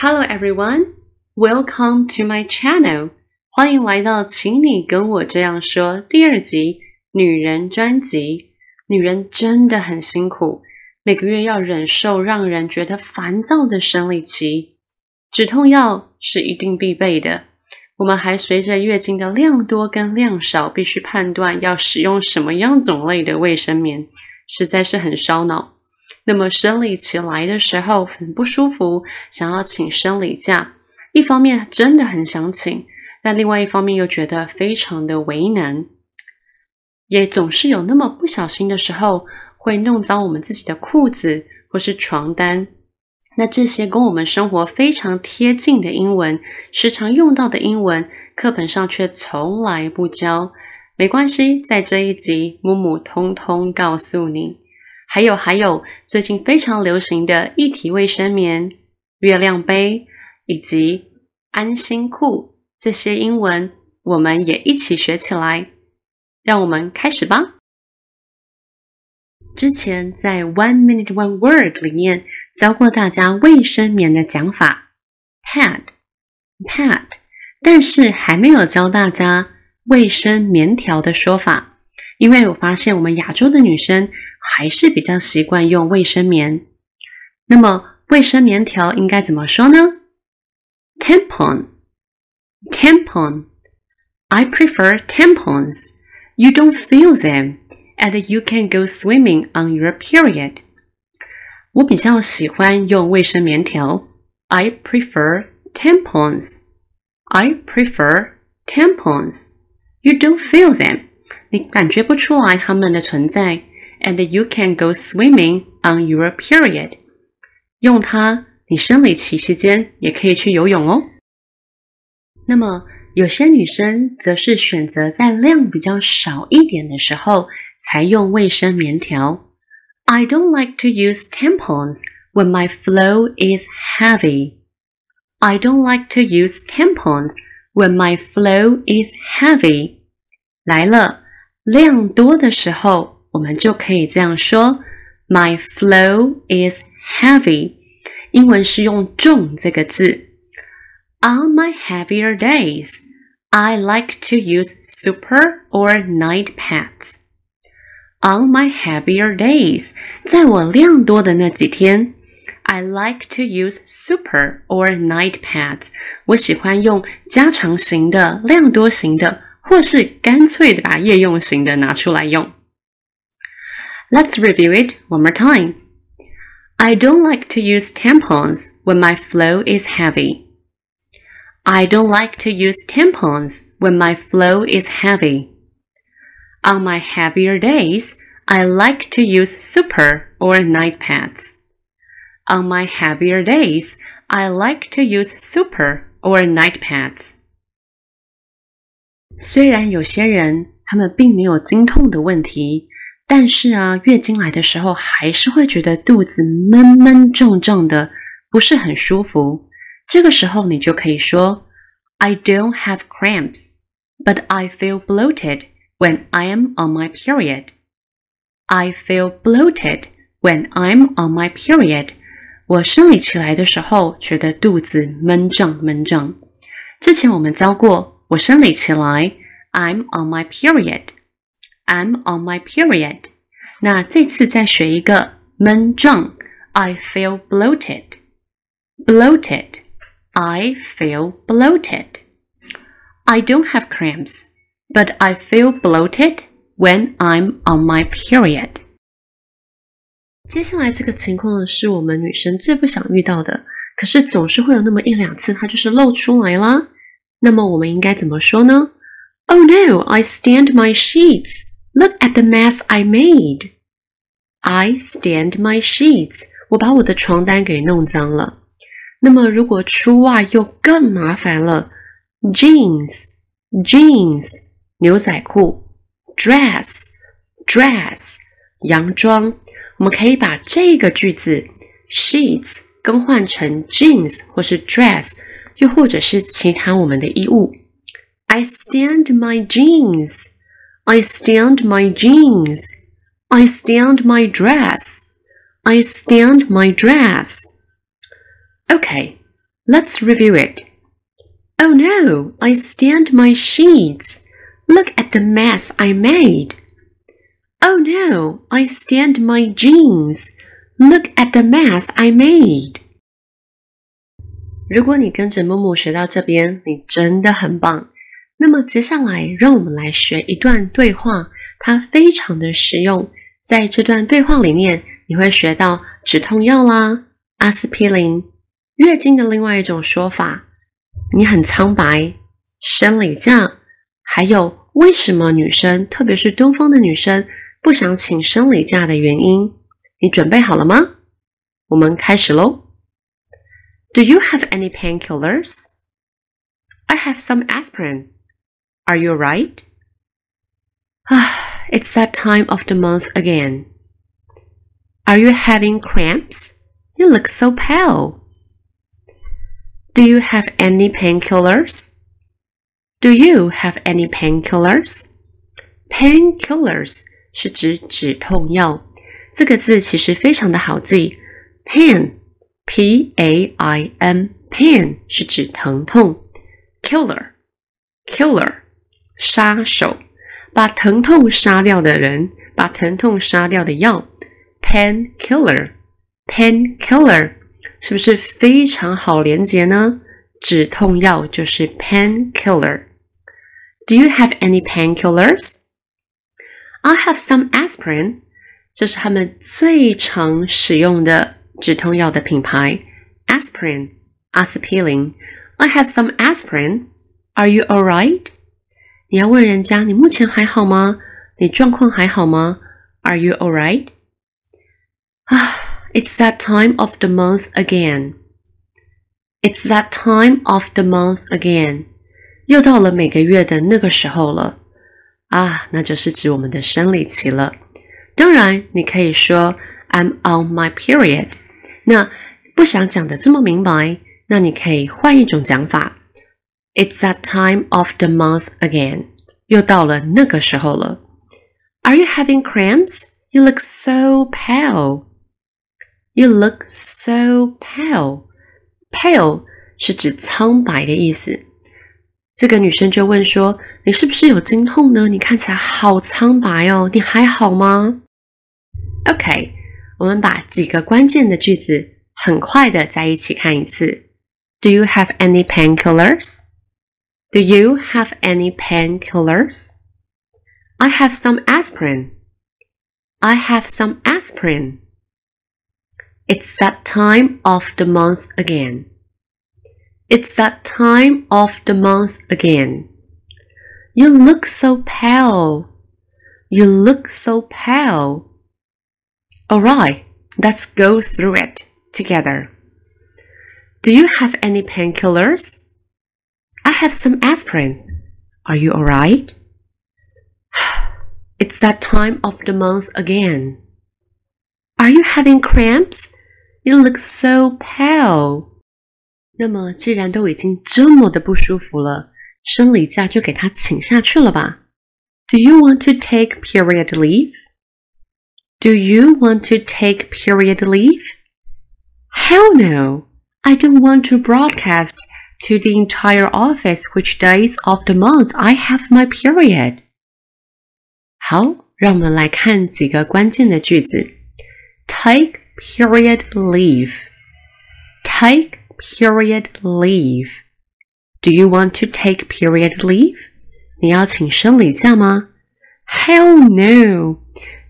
Hello everyone, welcome to my channel. 欢迎来到，请你跟我这样说第二集女人专辑。女人真的很辛苦，每个月要忍受让人觉得烦躁的生理期，止痛药是一定必备的。我们还随着月经的量多跟量少，必须判断要使用什么样种类的卫生棉，实在是很烧脑。那么生理期来的时候很不舒服，想要请生理假，一方面真的很想请，但另外一方面又觉得非常的为难，也总是有那么不小心的时候，会弄脏我们自己的裤子或是床单。那这些跟我们生活非常贴近的英文，时常用到的英文，课本上却从来不教。没关系，在这一集，木木通通告诉你。还有还有，最近非常流行的一体卫生棉、月亮杯以及安心裤这些英文，我们也一起学起来。让我们开始吧。之前在 One Minute One Word 里面教过大家卫生棉的讲法，pad，pad，但是还没有教大家卫生棉条的说法。因为我发现我们亚洲的女生还是比较习惯用卫生棉。那么卫生棉条应该怎么说呢？Tampon, tampon. I prefer tampons. You don't feel them, and you can go swimming on your period. 我比较喜欢用卫生棉条。I prefer tampons. I prefer tampons. You don't feel them. 你感觉不出来它们的存在，and you can go swimming on your period。用它，你生理期期间也可以去游泳哦。那么有些女生则是选择在量比较少一点的时候才用卫生棉条。I don't like to use tampons when my flow is heavy. I don't like to use tampons when my flow is heavy. 来了。 量多的时候，我们就可以这样说：My flow is heavy。英文是用“重”这个字。On my heavier days, I like to use super or night pads. On my heavier days，在我量多的那几天，I like to use super or night pads。我喜欢用加长型的、量多型的。 或是干脆的把夜用型的拿出来用。Let's review it one more time. I don't like to use tampons when my flow is heavy. I don't like to use tampons when my flow is heavy. On my heavier days, I like to use super or night pads. On my heavier days, I like to use super or night pads. 虽然有些人他们并没有经痛的问题，但是啊，月经来的时候还是会觉得肚子闷闷胀胀的，不是很舒服。这个时候你就可以说：“I don't have cramps, but I feel bloated when I am on my period. I feel bloated when I'm on my period.” 我生理期来的时候觉得肚子闷胀闷胀。之前我们教过。我生理期来，I'm on my period. I'm on my period. 那这次再学一个闷胀，I feel bloated. Bloated. I feel bloated. I don't have cramps, but I feel bloated when I'm on my period. 接下来这个情况是我们女生最不想遇到的，可是总是会有那么一两次，它就是露出来啦。 那么我们应该怎么说呢？Oh no, I stained my sheets. Look at the mess I made. I stained my sheets. 我把我的床单给弄脏了。那么如果出袜又更麻烦了，jeans, jeans 牛仔裤，dress, dress 洋装。我们可以把这个句子 sheets 更换成 jeans 或是 dress。 又或者是其他我们的衣物。I stand my jeans. I stand my jeans. I stand my dress. I stand my dress. Okay, Let's review it. Oh no, I stained my sheets. Look at the mess I made. Oh no, I stained my jeans. Look at the mess I made. 如果你跟着木木学到这边，你真的很棒。那么接下来，让我们来学一段对话，它非常的实用。在这段对话里面，你会学到止痛药啦，阿司匹林，月经的另外一种说法，你很苍白，生理假，还有为什么女生，特别是东方的女生不想请生理假的原因。你准备好了吗？我们开始喽。Do you have any painkillers? I have some aspirin. Are you right? Ah, it's that time of the month again. Are you having cramps? You look so pale. Do you have any painkillers? Do you have any painkillers? Painkillers 是指止痛药，这个字其实非常的好记，pain P A I N pain 是指疼痛，killer killer 杀手，把疼痛杀掉的人，把疼痛杀掉的药，pain killer pain killer 是不是非常好连接呢？止痛药就是 pain killer。Do you have any painkillers? I have some aspirin。这是他们最常使用的 止痛药的品牌，aspirin，阿司匹林。I have some aspirin. Are you alright? 你要问人家你目前还好吗？你状况还好吗？Are you alright? 啊，It's that time of the month again. It's that time of the month again. 又到了每个月的那个时候了啊，那就是指我们的生理期了。当然，你可以说 I'm on my period。 那不想讲的这么明白，那你可以换一种讲法。It's that time of the month again，又到了那个时候了。Are you having cramps? You look so pale. You look so pale. Pale 是指苍白的意思。这个女生就问说：“你是不是有经痛呢？你看起来好苍白哦，你还好吗？”OK，我们把几个关键的句子很快的在一起看一次。Do you have any painkillers? Do you have any painkillers? I have some aspirin. I have some aspirin. It's that time of the month again. It's that time of the month again. You look so pale. You look so pale. Alright, let's go through it together. Do you have any painkillers? I have some aspirin. Are you alright? It's that time of the month again. Are you having cramps? You look so pale. 那么，既然都已经这么的不舒服了，生理假就给他请下去了吧？Do you want to take period leave? Do you want to take period leave? Hell no! I don't want to broadcast to the entire office which days of the month I have my period. 好，让我们来看几个关键的句子。Take period leave. Take period leave. Do you want to take period leave? 你要请生理假吗？Hell no!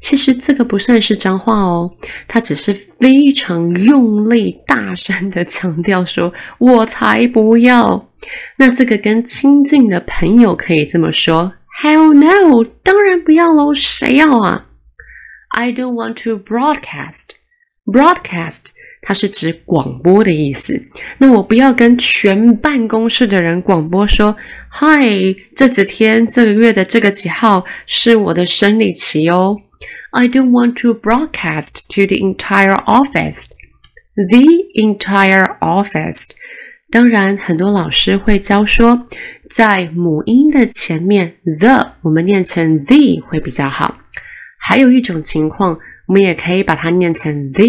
其实这个不算是脏话哦，他只是非常用力、大声的强调说：“我才不要。”那这个跟亲近的朋友可以这么说：“Hell no，当然不要喽，谁要啊？”I don't want to broadcast. Broadcast 它是指广播的意思。那我不要跟全办公室的人广播说：“嗨，这几天这个月的这个几号是我的生理期哦。” I don't want to broadcast to the entire office. The entire office. 当然，很多老师会教说，在母音的前面 the 我们念成 the 会比较好。还有一种情况，我们也可以把它念成 the，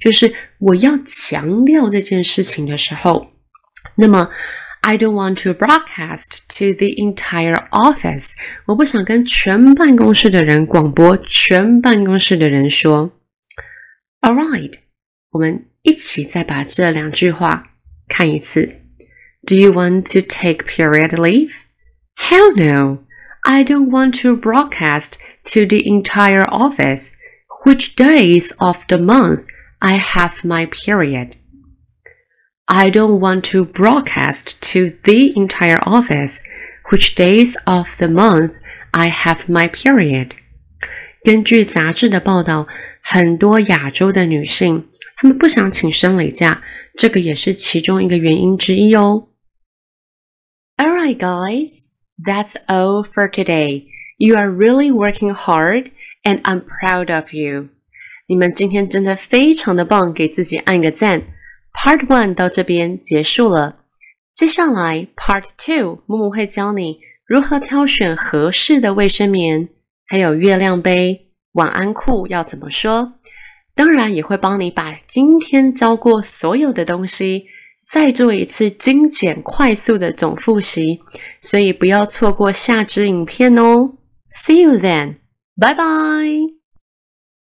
就是我要强调这件事情的时候，那么 ，I don't want to broadcast to the entire office。我不想跟全办公室的人广播，全办公室的人说。All right，我们一起再把这两句话看一次。Do you want to take period leave? Hell no. I don't want to broadcast to the entire office which days of the month I have my period. I don't want to broadcast to the entire office which days of the month I have my period. 根据杂志的报道，很多亚洲的女性她们不想请生理假，这个也是其中一个原因之一哦。Alright, guys, that's all for today. You are really working hard, and I'm proud of you. 你们今天真的非常的棒，给自己按个赞。 Part one 到这边结束了，接下来 Part two，木木会教你如何挑选合适的卫生棉，还有月亮杯、晚安裤要怎么说。当然也会帮你把今天教过所有的东西再做一次精简快速的总复习，所以不要错过下支影片哦。See you then，拜拜。